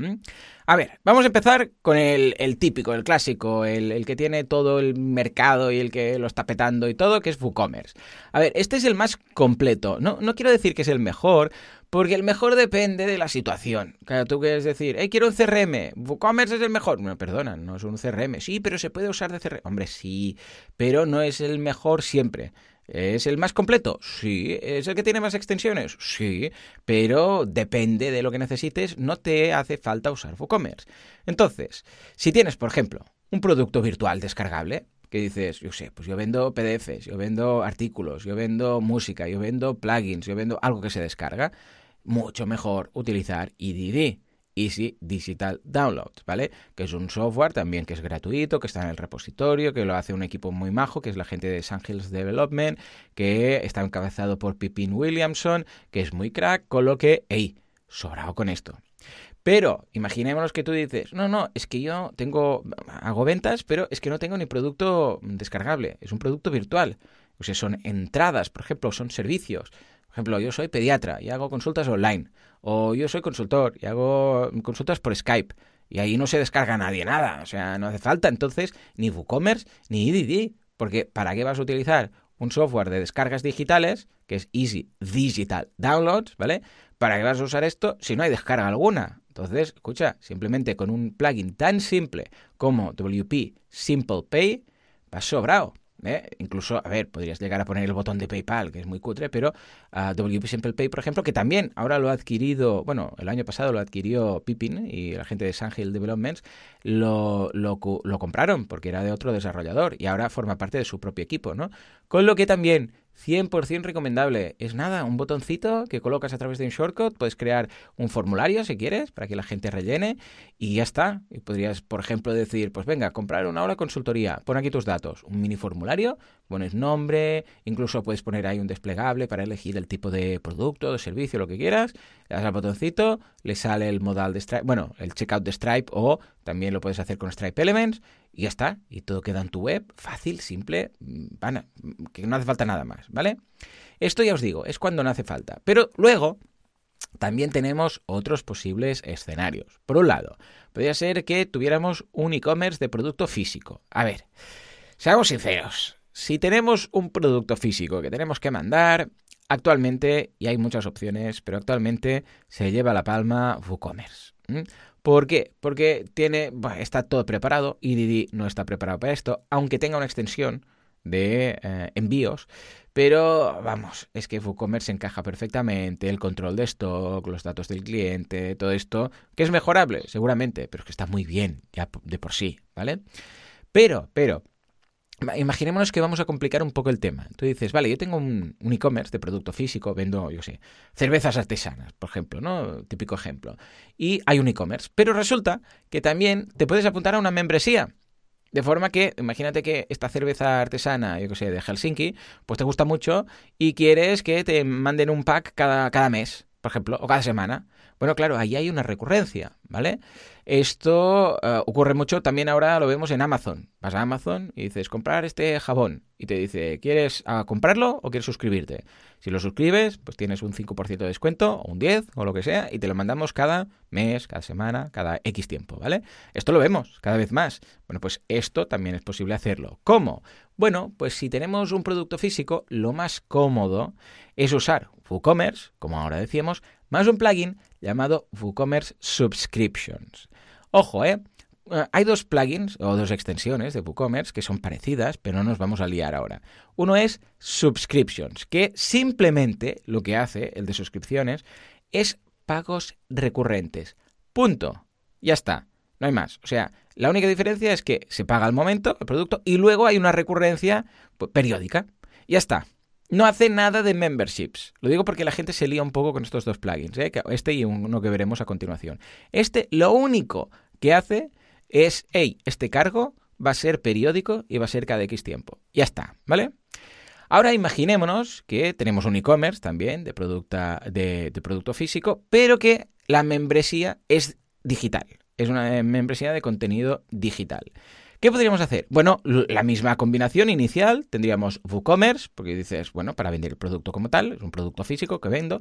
A ver, vamos a empezar con el, típico, el clásico, el, el que tiene todo el mercado mercado y el que lo está petando y todo, que es WooCommerce. A ver, este es el más completo. No, no quiero decir que es el mejor, porque el mejor depende de la situación. Claro, tú quieres decir, hey, quiero un CRM, WooCommerce es el mejor. Bueno, perdona, no es un CRM. Sí, pero se puede usar de CRM. Hombre, sí, pero no es el mejor siempre. ¿Es el más completo? Sí. ¿Es el que tiene más extensiones? Sí. Pero depende de lo que necesites, no te hace falta usar WooCommerce. Entonces, si tienes, por ejemplo, un producto virtual descargable, que dices, yo sé, pues yo vendo PDFs, yo vendo artículos, yo vendo música, yo vendo plugins, yo vendo algo que se descarga, mucho mejor utilizar EDD. Easy Digital Downloads, ¿vale? Que es un software también que es gratuito, que está en el repositorio, que lo hace un equipo muy majo, que es la gente de Hills Development, que está encabezado por Pippin Williamson, que es muy crack, con lo que, hey, sobrado con esto. Pero imaginémonos que tú dices, no, no, es que yo tengo, hago ventas, pero es que no tengo ni producto descargable, es un producto virtual. O sea, son entradas, por ejemplo, son servicios. Por ejemplo, yo soy pediatra y hago consultas online. O yo soy consultor y hago consultas por Skype. Y ahí no se descarga nadie nada. O sea, no hace falta entonces ni WooCommerce ni EDD. Porque ¿para qué vas a utilizar un software de descargas digitales, que es Easy Digital Downloads, ¿vale? ¿Para qué vas a usar esto si no hay descarga alguna? Entonces, escucha, simplemente con un plugin tan simple como WP Simple Pay, vas sobrado. ¿eh? Incluso, a ver, podrías llegar a poner el botón de PayPal, que es muy cutre, pero a WP Simple Pay, por ejemplo, que también ahora lo ha adquirido, bueno, el año pasado lo adquirió Pippin y la gente de Sandhill Developments lo, lo, lo compraron porque era de otro desarrollador y ahora forma parte de su propio equipo, ¿no? Con lo que también 100% recomendable. Es nada, un botoncito que colocas a través de un shortcut, puedes crear un formulario si quieres para que la gente rellene y ya está. Y podrías, por ejemplo, decir, pues venga, comprar una hora consultoría, pon aquí tus datos, un mini formulario, pones nombre, incluso puedes poner ahí un desplegable para elegir el tipo de producto, de servicio, lo que quieras, le das al botoncito, le sale el modal de Stripe, bueno, el checkout de Stripe o también lo puedes hacer con Stripe Elements y ya está. Y todo queda en tu web, fácil, simple, mm, que no hace falta nada más, ¿vale? Esto ya os digo, es cuando no hace falta. Pero luego también tenemos otros posibles escenarios. Por un lado, podría ser que tuviéramos un e-commerce de producto físico. A ver, seamos sinceros. Si tenemos un producto físico que tenemos que mandar, actualmente, y hay muchas opciones, pero actualmente se lleva la palma WooCommerce. ¿Por qué? Porque tiene, está todo preparado, EDD no está preparado para esto, aunque tenga una extensión de eh, envíos, pero vamos, es que WooCommerce encaja perfectamente, el control de stock, los datos del cliente, todo esto, que es mejorable, seguramente, pero es que está muy bien ya de por sí, ¿vale? Pero, pero, Imaginémonos que vamos a complicar un poco el tema. Tú dices, vale, yo tengo un, e-commerce de producto físico, vendo, yo sé, cervezas artesanas, por ejemplo, ¿no? Típico ejemplo. Y hay un e-commerce. Pero resulta que también te puedes apuntar a una membresía. De forma que, imagínate que esta cerveza artesana, yo que sé, de Helsinki, pues te gusta mucho y quieres que te manden un pack cada, cada mes, por ejemplo, o cada semana. Bueno, claro, ahí hay una recurrencia, ¿vale? Esto eh, ocurre mucho también ahora lo vemos en Amazon. Vas a Amazon y dices, comprar este jabón. Y te dice, ¿quieres ah, comprarlo o quieres suscribirte? Si lo suscribes, pues tienes un 5% de descuento, o un 10, o lo que sea, y te lo mandamos cada mes, cada semana, cada X tiempo, ¿vale? Esto lo vemos cada vez más. Bueno, pues esto también es posible hacerlo. ¿Cómo? Bueno, pues si tenemos un producto físico, lo más cómodo es usar WooCommerce, como ahora decíamos, más un plugin llamado WooCommerce Subscriptions. Ojo, ¿eh? eh, hay dos plugins o dos extensiones de WooCommerce que son parecidas, pero no nos vamos a liar ahora. Uno es Subscriptions, que simplemente lo que hace, el de suscripciones, es pagos recurrentes. Punto. Ya está. No hay más. O sea, la única diferencia es que se paga al momento el producto y luego hay una recurrencia pues, periódica. Ya está. No hace nada de memberships. Lo digo porque la gente se lía un poco con estos dos plugins, ¿eh? este y uno que veremos a continuación. Este lo único que hace es, hey, este cargo va a ser periódico y va a ser cada X tiempo. Ya está, ¿vale? Ahora imaginémonos que tenemos un e-commerce también de producto, de producto físico, pero que la membresía es digital. Es una membresía de contenido digital. ¿Qué podríamos hacer? Bueno, la misma combinación inicial, tendríamos WooCommerce, porque dices, bueno, para vender el producto como tal, es un producto físico que vendo,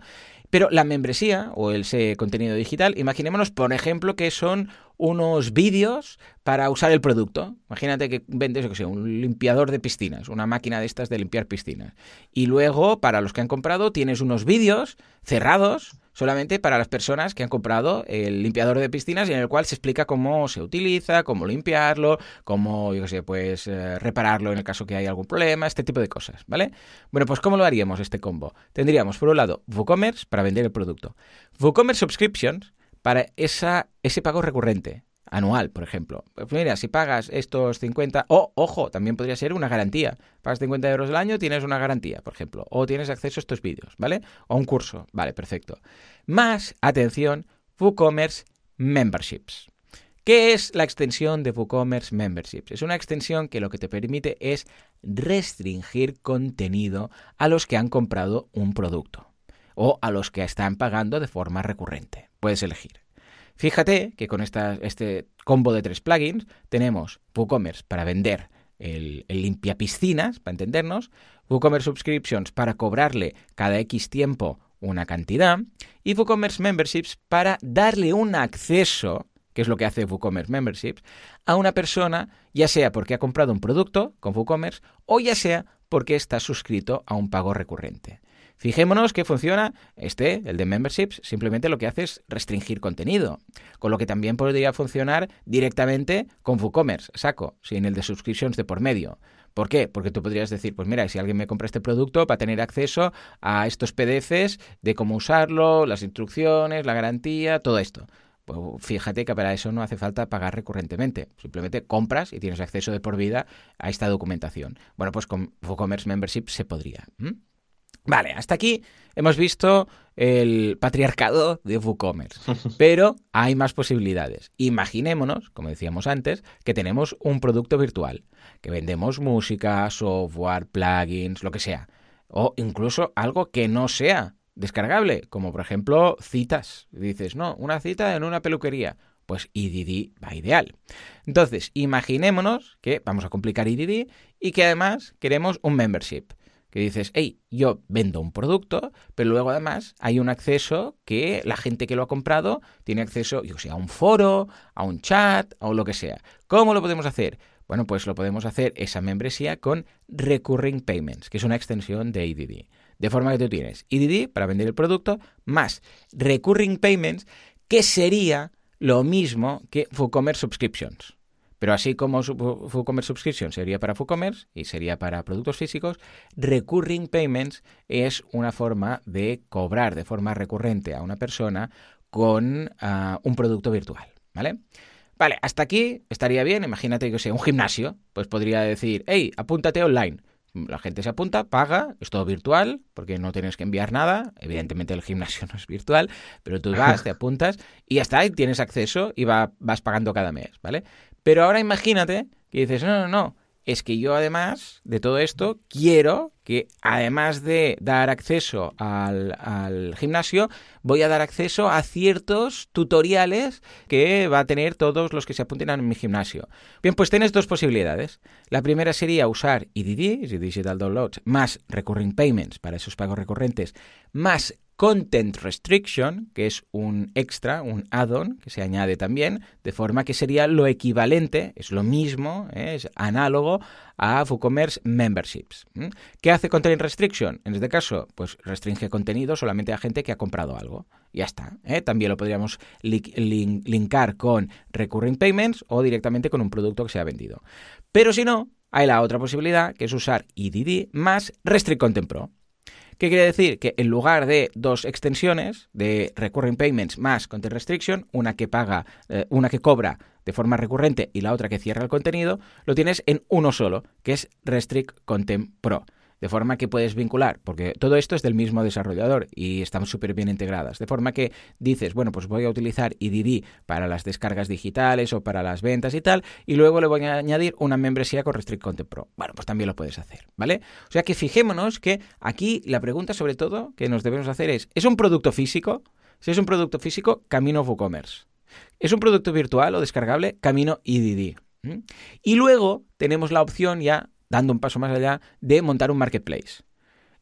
pero la membresía o ese contenido digital, imaginémonos, por ejemplo, que son unos vídeos para usar el producto. Imagínate que vendes, que sé, un limpiador de piscinas, una máquina de estas de limpiar piscinas. Y luego, para los que han comprado, tienes unos vídeos cerrados solamente para las personas que han comprado el limpiador de piscinas y en el cual se explica cómo se utiliza, cómo limpiarlo, cómo, yo sé, pues eh, repararlo en el caso que haya algún problema, este tipo de cosas, ¿vale? Bueno, pues ¿cómo lo haríamos este combo? Tendríamos, por un lado, WooCommerce para vender el producto. WooCommerce Subscriptions para ese pago recurrente anual, por ejemplo. Pues mira, si pagas estos 50, o ojo, también podría ser una garantía. Pagas 50 euros al año, tienes una garantía, por ejemplo, o tienes acceso a estos vídeos, ¿vale? O un curso, vale, perfecto. Más, atención, WooCommerce Memberships. ¿Qué es la extensión de WooCommerce Memberships? Es una extensión que lo que te permite es restringir contenido a los que han comprado un producto o a los que están pagando de forma recurrente. Puedes elegir. Fíjate que con este combo de tres plugins tenemos WooCommerce para vender el, el limpia piscinas, para entendernos, WooCommerce Subscriptions para cobrarle cada X tiempo una cantidad y WooCommerce Memberships para darle un acceso, que es lo que hace WooCommerce Memberships, a una persona, ya sea porque ha comprado un producto con WooCommerce o ya sea porque está suscrito a un pago recurrente. Fijémonos que funciona este, el de memberships, simplemente lo que hace es restringir contenido, con lo que también podría funcionar directamente con WooCommerce, saco, sin el de subscriptions de por medio. ¿Por qué? Porque tú podrías decir, pues mira, si alguien me compra este producto, para tener acceso a estos PDFs de cómo usarlo, las instrucciones, la garantía, todo esto. Pues fíjate que para eso no hace falta pagar recurrentemente. Simplemente compras y tienes acceso de por vida a esta documentación. Bueno, pues con WooCommerce Membership se podría. Vale, hasta aquí hemos visto el patriarcado de WooCommerce, <laughs> pero hay más posibilidades. Imaginémonos, como decíamos antes, que tenemos un producto virtual, que vendemos música, software, plugins, lo que sea, o incluso algo que no sea descargable, como por ejemplo citas. Dices, no, una cita en una peluquería. Pues EDD va ideal. Entonces, imaginémonos que vamos a complicar EDD y que además queremos un membership que dices, hey, yo vendo un producto, pero luego además hay un acceso que la gente que lo ha comprado tiene acceso, yo sé, a un foro, a un chat, o lo que sea. ¿Cómo lo podemos hacer? Bueno, pues lo podemos hacer esa membresía con Recurring Payments, que es una extensión de EDD. De forma que tú tienes EDD para vender el producto más Recurring Payments, que sería lo mismo que WooCommerce Subscriptions. Pero así como WooCommerce Subscription sería para WooCommerce y sería para productos físicos, Recurring Payments es una forma de cobrar de forma recurrente a una persona con ah, un producto virtual, ¿vale? Vale, hasta aquí estaría bien. Imagínate que sea un gimnasio, pues podría decir, hey, apúntate online. La gente se apunta, paga, es todo virtual, porque no tienes que enviar nada. Evidentemente el gimnasio <laughs> no es virtual, pero tú vas, te <laughs> apuntas y ya está, y tienes acceso y va, vas pagando cada mes, ¿vale? Pero ahora imagínate que dices, no, no, no, es que yo además de todo esto quiero que además de dar acceso al, gimnasio, voy a dar acceso a ciertos tutoriales que va a tener todos los que se apunten a mi gimnasio. Bien, pues tienes dos posibilidades. La primera sería usar EDD, Digital Downloads, más Recurring Payments para esos pagos recurrentes, más Content Restriction, que es un extra, un add-on que se añade también, de forma que sería lo equivalente, es lo mismo, ¿eh? es análogo a WooCommerce Memberships. ¿Qué hace Content Restriction? En este caso, pues restringe contenido solamente a gente que ha comprado algo. Ya está. ¿eh? También lo podríamos linkar con Recurring Payments o directamente con un producto que se ha vendido. Pero si no, hay la otra posibilidad, que es usar EDD más Restrict Content Pro. ¿Qué quiere decir? Que en lugar de dos extensiones de Recurring Payments más Content Restriction, una que paga, eh, una que cobra de forma recurrente y la otra que cierra el contenido, lo tienes en uno solo, que es Restrict Content Pro de forma que puedes vincular, porque todo esto es del mismo desarrollador y están súper bien integradas, de forma que dices, bueno, pues voy a utilizar IDD para las descargas digitales o para las ventas y tal, y luego le voy a añadir una membresía con Restrict Content Pro. Bueno, pues también lo puedes hacer, ¿vale? O sea que fijémonos que aquí la pregunta sobre todo que nos debemos hacer es, ¿es un producto físico? Si es un producto físico, camino WooCommerce. ¿Es un producto virtual o descargable? Camino IDD. Y luego tenemos la opción ya dando un paso más allá de montar un marketplace.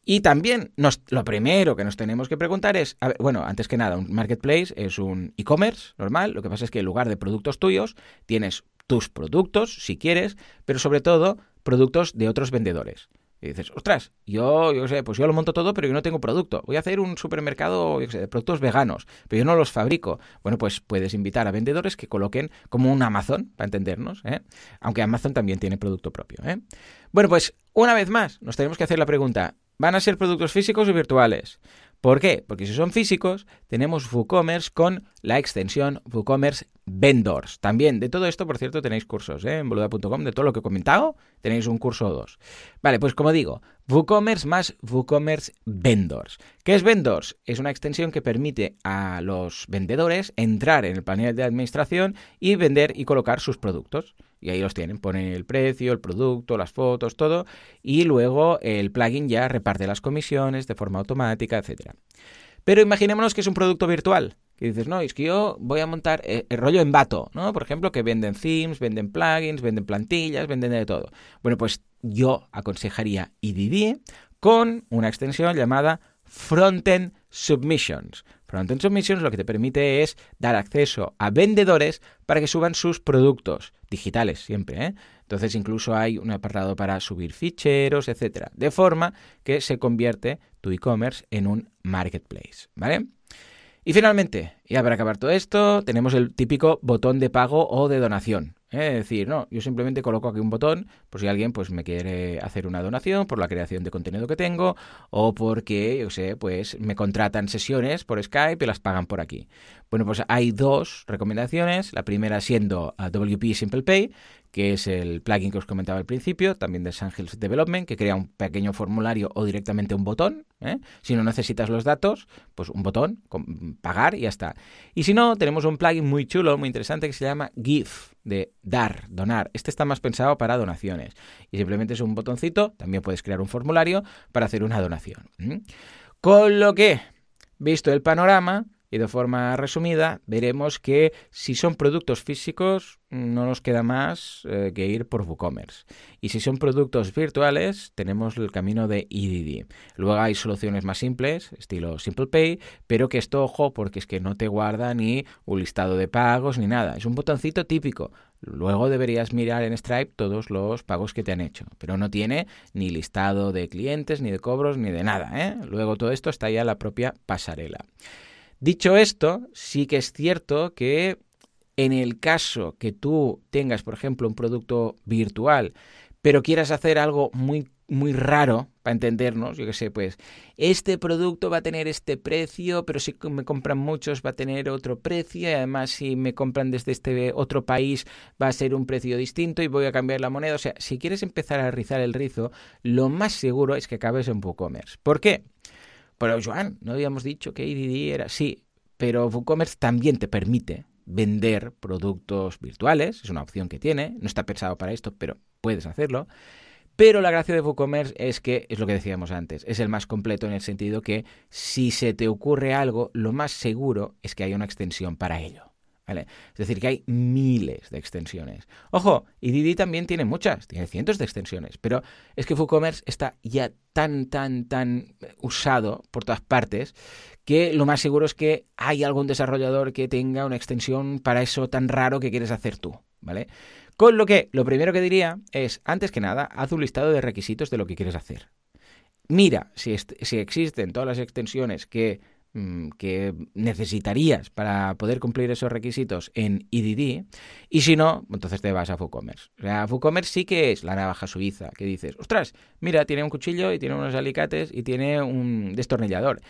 Y también lo primero que nos tenemos que preguntar es, bueno, antes que nada, un marketplace es un e-commerce normal, lo que pasa es que en lugar de productos tuyos, tienes tus productos, si quieres, pero sobre todo productos de otros vendedores. Y dices, ostras, yo, yo sé, pues yo lo monto todo, pero yo no tengo producto. Voy a hacer un supermercado de productos veganos, pero yo no los fabrico. Bueno, pues puedes invitar a vendedores que coloquen como un Amazon, para entendernos, ¿eh? aunque Amazon también tiene producto propio. ¿eh? Bueno, pues una vez más, nos tenemos que hacer la pregunta, ¿van a ser productos físicos o virtuales? ¿Por qué? Porque si son físicos, tenemos WooCommerce con la extensión WooCommerce Vendors. También, de todo esto, por cierto, tenéis cursos ¿eh? en boluda.com, de todo lo que he comentado, tenéis un curso o dos. Vale, pues como digo, WooCommerce más WooCommerce Vendors. ¿Qué es Vendors? Es una extensión que permite a los vendedores entrar en el panel de administración y vender y colocar sus productos. Y ahí los tienen, ponen el precio, el producto, las fotos, todo, y luego el plugin ya reparte las comisiones de forma automática, etcétera. Pero imaginémonos que es un producto virtual. Que dices, no, es que yo voy a montar eh, el rollo en Bato, ¿no? Por ejemplo, que venden themes, venden plugins, venden plantillas, venden de todo. Bueno, pues yo aconsejaría IDD con una extensión llamada Frontend Submissions. Frontend Submissions lo que te permite es dar acceso a vendedores para que suban sus productos digitales siempre. ¿eh? Entonces incluso hay un apartado para subir ficheros, etcétera, de forma que se convierte tu e-commerce en un marketplace, ¿vale? Y finalmente, ya para acabar todo esto, tenemos el típico botón de pago o de donación. ¿eh? Es decir, no, yo simplemente coloco aquí un botón por si alguien pues me quiere hacer una donación por la creación de contenido que tengo o porque, yo sé, pues me contratan sesiones por Skype y las pagan por aquí. Bueno, pues hay dos recomendaciones. La primera siendo WP Simple Pay, que es el plugin que os comentaba al principio, también de Angels Development, que crea un pequeño formulario o directamente un botón. ¿eh? Si no necesitas los datos, pues un botón, pagar y ya está. Y si no, tenemos un plugin muy chulo, muy interesante, que se llama GIF, de dar, donar. Este está más pensado para donaciones. Y simplemente es un botoncito, también puedes crear un formulario para hacer una donación. Con lo que, visto el panorama, y de forma resumida, veremos que si son productos físicos, no nos queda más eh, que ir por WooCommerce. Y si son productos virtuales, tenemos el camino de EDD. Luego hay soluciones más simples, estilo Simple Pay, pero que esto, ojo, porque es que no te guarda ni un listado de pagos ni nada. Es un botoncito típico. Luego deberías mirar en Stripe todos los pagos que te han hecho, pero no tiene ni listado de clientes, ni de cobros, ni de nada. ¿eh? Luego todo esto está ya en la propia pasarela. Dicho esto, sí que es cierto que en el caso que tú tengas, por ejemplo, un producto virtual, pero quieras hacer algo muy muy raro para entendernos, yo que sé, pues este producto va a tener este precio, pero si me compran muchos va a tener otro precio y además si me compran desde este otro país va a ser un precio distinto y voy a cambiar la moneda. O sea, si quieres empezar a rizar el rizo, lo más seguro es que acabes en WooCommerce. ¿Por qué? Pero Joan, no habíamos dicho que IDD era... Sí, pero WooCommerce también te permite vender productos virtuales, es una opción que tiene, no está pensado para esto, pero puedes hacerlo. Pero la gracia de WooCommerce es que, es lo que decíamos antes, es el más completo en el sentido que si se te ocurre algo, lo más seguro es que haya una extensión para ello. ¿Vale? Es decir, que hay miles de extensiones. Ojo, y Didi también tiene muchas, tiene cientos de extensiones, pero es que WooCommerce está ya tan, tan, tan usado por todas partes que lo más seguro es que hay algún desarrollador que tenga una extensión para eso tan raro que quieres hacer tú, ¿vale? Con lo que lo primero que diría es, antes que nada, haz un listado de requisitos de lo que quieres hacer. Mira si, si existen todas las extensiones que que necesitarías para poder cumplir esos requisitos en EDD y si no, entonces te vas a WooCommerce. O sea, WooCommerce sí que es la navaja suiza, que dices, ostras, mira, tiene un cuchillo y tiene unos alicates y tiene un destornillador.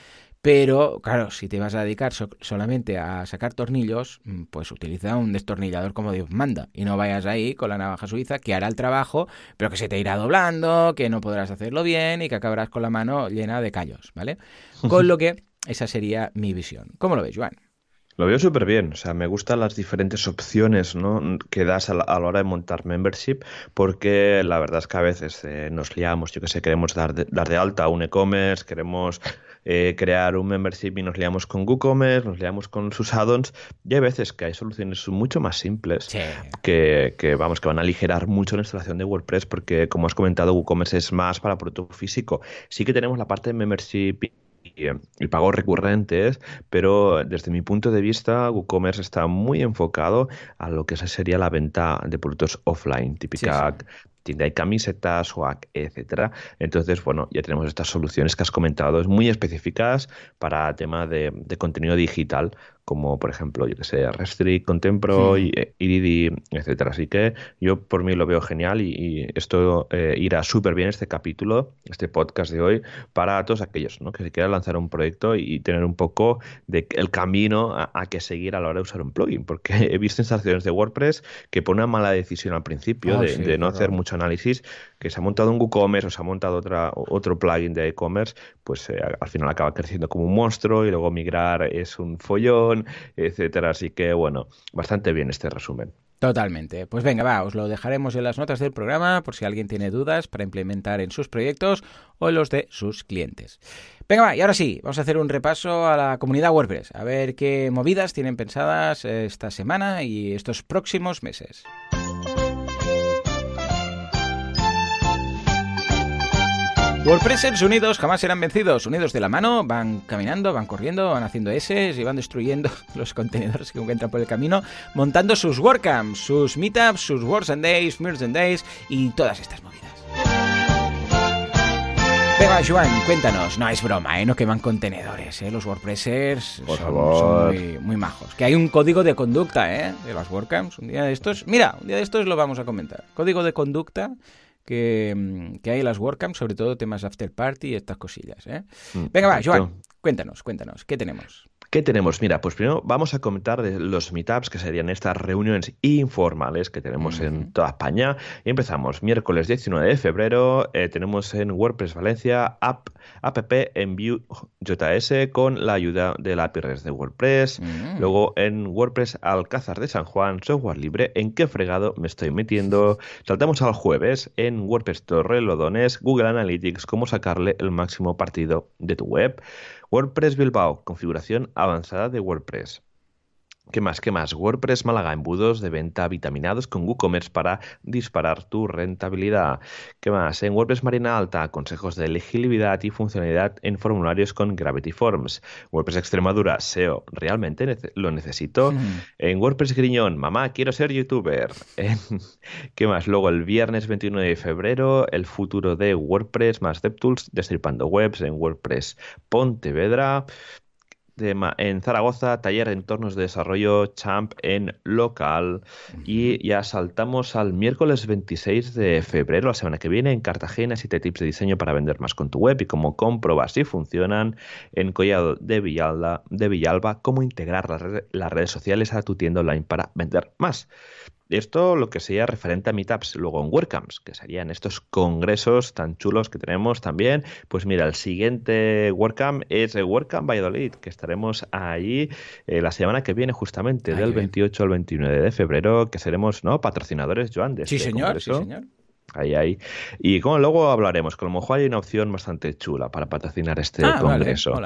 Pero, claro, si te vas a dedicar solamente a sacar tornillos, mm, pues utiliza un destornillador como Dios manda. Y no vayas ahí con la navaja suiza que hará el trabajo, pero que se te irá doblando, que no podrás hacerlo bien y que acabarás con la mano llena de callos, ¿vale? Con <laughs> lo que esa sería mi visión. ¿Cómo lo ves, Joan?
Lo veo súper bien, o sea, me gustan las diferentes opciones ¿no? que das a la, hora de montar membership, porque la verdad es que a veces eh, nos liamos, yo que sé, queremos dar de, dar de alta un e-commerce, queremos eh, crear un membership y nos liamos con WooCommerce, nos liamos con sus add-ons, y hay veces que hay soluciones mucho más simples que, que, vamos, que van a aligerar mucho la instalación de WordPress, porque como has comentado, WooCommerce es más para producto físico. Sí que tenemos la parte de membership y, pagos recurrentes, pero desde mi punto de vista, WooCommerce está muy enfocado a lo que sería la venta de productos offline, típica tienda de camisetas, swag, etcétera. Entonces, bueno, ya tenemos estas soluciones que has comentado, muy específicas para tema de, de contenido digital, como por ejemplo, yo que sé, Restrict, Contempro, y Iridi, eh, etcétera. Así que yo por mí lo veo genial y, esto eh, irá súper bien este capítulo, este podcast de hoy, para todos aquellos ¿no? que se quieran lanzar un proyecto y, tener un poco de el camino a, que seguir a la hora de usar un plugin. Porque <laughs> he visto instalaciones de WordPress que por una mala decisión al principio ah, de, no hacer mucho análisis, que se ha montado un WooCommerce o se ha montado otro plugin de e-commerce, pues eh, al final acaba creciendo como un monstruo y luego migrar es un follón etcétera. Así que bueno, bastante bien este resumen.
Totalmente. Pues venga, va, os lo dejaremos en las notas del programa por si alguien tiene dudas para implementar en sus proyectos o en los de sus clientes. Venga, va, y ahora sí, vamos a hacer un repaso a la comunidad WordPress, a ver qué movidas tienen pensadas esta semana y estos próximos meses. WordPressers unidos jamás serán vencidos. Unidos de la mano, van caminando, van corriendo, van haciendo S y van destruyendo <laughs> los contenedores que encuentran por el camino, montando sus WordCamps, sus Meetups, sus Words and Days, Mirrors and Days y todas estas movidas. Venga, Joan, cuéntanos. No es broma, ¿eh? No queman contenedores, ¿eh? Los WordPressers son, muy, muy, majos. Que hay un código de conducta, ¿eh? De las WordCamps. Un día de estos... Mira, un día de estos lo vamos a comentar. Código de conducta que, que hay en las WordCamps, sobre todo temas after party y estas cosillas. ¿eh? Mm, Venga, va, Joan, cuéntanos, cuéntanos, ¿qué tenemos?
¿Qué tenemos? Mira, pues primero vamos a comentar de los meetups, que serían estas reuniones informales que tenemos en toda España. Y empezamos miércoles 19 de febrero, eh, tenemos en WordPress Valencia app, app en Vue.js con la ayuda de la APIRES de WordPress. Mm. Luego en WordPress Alcázar de San Juan, software libre, ¿en qué fregado me estoy metiendo? Saltamos al jueves en WordPress Torrelodones, Google Analytics, cómo sacarle el máximo partido de tu web. WordPress Bilbao, configuración avanzada de WordPress. ¿Qué más? ¿Qué más? WordPress Málaga, embudos de venta vitaminados con WooCommerce para disparar tu rentabilidad. ¿Qué más? En WordPress Marina Alta, consejos de elegibilidad y funcionalidad en formularios con Gravity Forms. WordPress Extremadura, SEO, ¿realmente lo necesito? <laughs> En WordPress Griñón, mamá, quiero ser youtuber. <laughs> ¿Qué más? Luego el viernes 21 de febrero, el futuro de WordPress más DevTools, destripando webs en WordPress Pontevedra en Zaragoza, taller de entornos de desarrollo Champ en local. Y ya saltamos al miércoles 26 de febrero, la semana que viene, en Cartagena, 7 tips de diseño para vender más con tu web y cómo comprobar si funcionan. En Collado de Villalba, de Villalba cómo integrar las redes sociales a tu tienda online para vender más. Esto lo que sería referente a meetups, luego en WordCamps, que serían estos congresos tan chulos que tenemos también. Pues mira, el siguiente WordCamp es el WordCamp Valladolid, que estaremos ahí eh, la semana que viene justamente, del 28 al 29 de febrero, que seremos ¿no? patrocinadores, Joan, de
sí, este señor, Sí, señor.
Ahí, ahí. Y como luego hablaremos, que a lo mejor hay una opción bastante chula para patrocinar este ah, congreso.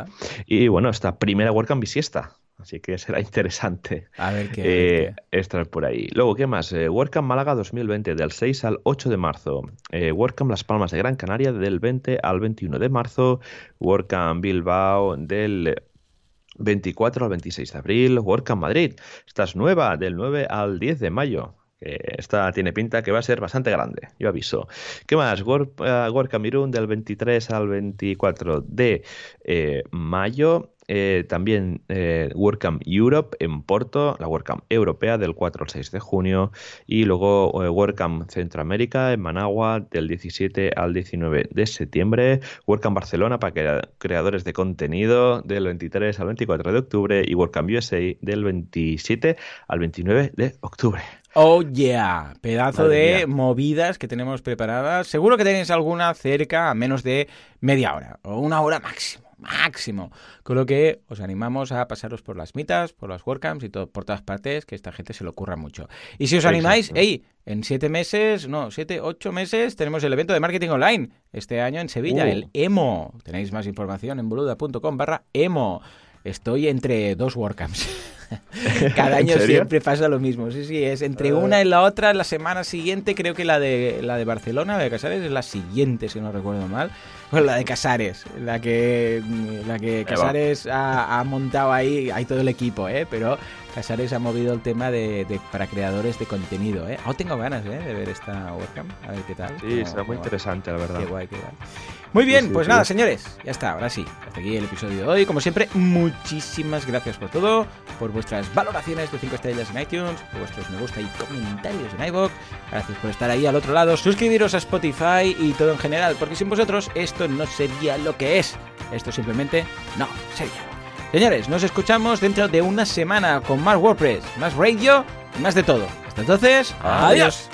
y bueno, esta primera WordCamp bisiesta Así que <laughs> será interesante
a ver qué,
estar por ahí. Luego, ¿qué más? Eh, WordCamp Málaga 2020, del 6 al 8 de marzo. Eh, WordCamp Las Palmas de Gran Canaria, del 20 al 21 de marzo. WordCamp Bilbao, del 24 al 26 de abril. WordCamp Madrid, esta es nueva, del 9 al 10 de mayo. esta tiene pinta que va a ser bastante grande, yo aviso. ¿Qué más? World, uh, del 23 al 24 de eh, mayo. Eh, también eh, WordCamp Europe en Porto, la WordCamp Europea del 4 al 6 de junio y luego eh, WordCamp Centroamérica en Managua del 17 al 19 de septiembre, WordCamp Barcelona para creadores de contenido del 23 al 24 de octubre y WordCamp USA del 27 al 29 de octubre.
Oh yeah, pedazo de movidas que tenemos preparadas. Seguro que tenéis alguna cerca a menos de media hora o una hora máximo máximo. Con lo que os animamos a pasaros por las mitas, por las WordCamps y todo, por todas partes, que esta gente se lo ocurra mucho. Y si os animáis, hey, en siete meses, no, siete, ocho meses, tenemos el evento de marketing online este año en Sevilla, uh. el EMO. Tenéis más información en boluda.com barra EMO. Estoy entre dos WordCamps. <laughs> Cada año siempre pasa lo mismo. Sí, sí, es entre ah. una y la otra. La semana siguiente, creo que la de la de Barcelona, la de Casares, es la siguiente, si no recuerdo mal. Bueno, la de Casares, la que, la que Casares ha, montado ahí, hay todo el equipo, ¿eh? Pero Casares ha movido el tema de, para creadores de contenido, ¿eh? Aún tengo ganas, ¿eh? De ver esta webcam, a ver qué tal.
Sí, será muy interesante, la verdad.
Qué guay, qué guay. Muy bien, pues nada, señores, ya está, ahora sí. Hasta aquí el episodio de hoy. Como siempre, muchísimas gracias por todo, por vuestras valoraciones de 5 estrellas en iTunes, por vuestros me gusta y comentarios en iVoox. Gracias por estar ahí al otro lado. Suscribiros a Spotify y todo en general, porque sin vosotros esto no sería lo que es. Esto simplemente no sería. Señores, nos escuchamos dentro de una semana con más WordPress, más radio y más de todo. Hasta entonces, adiós.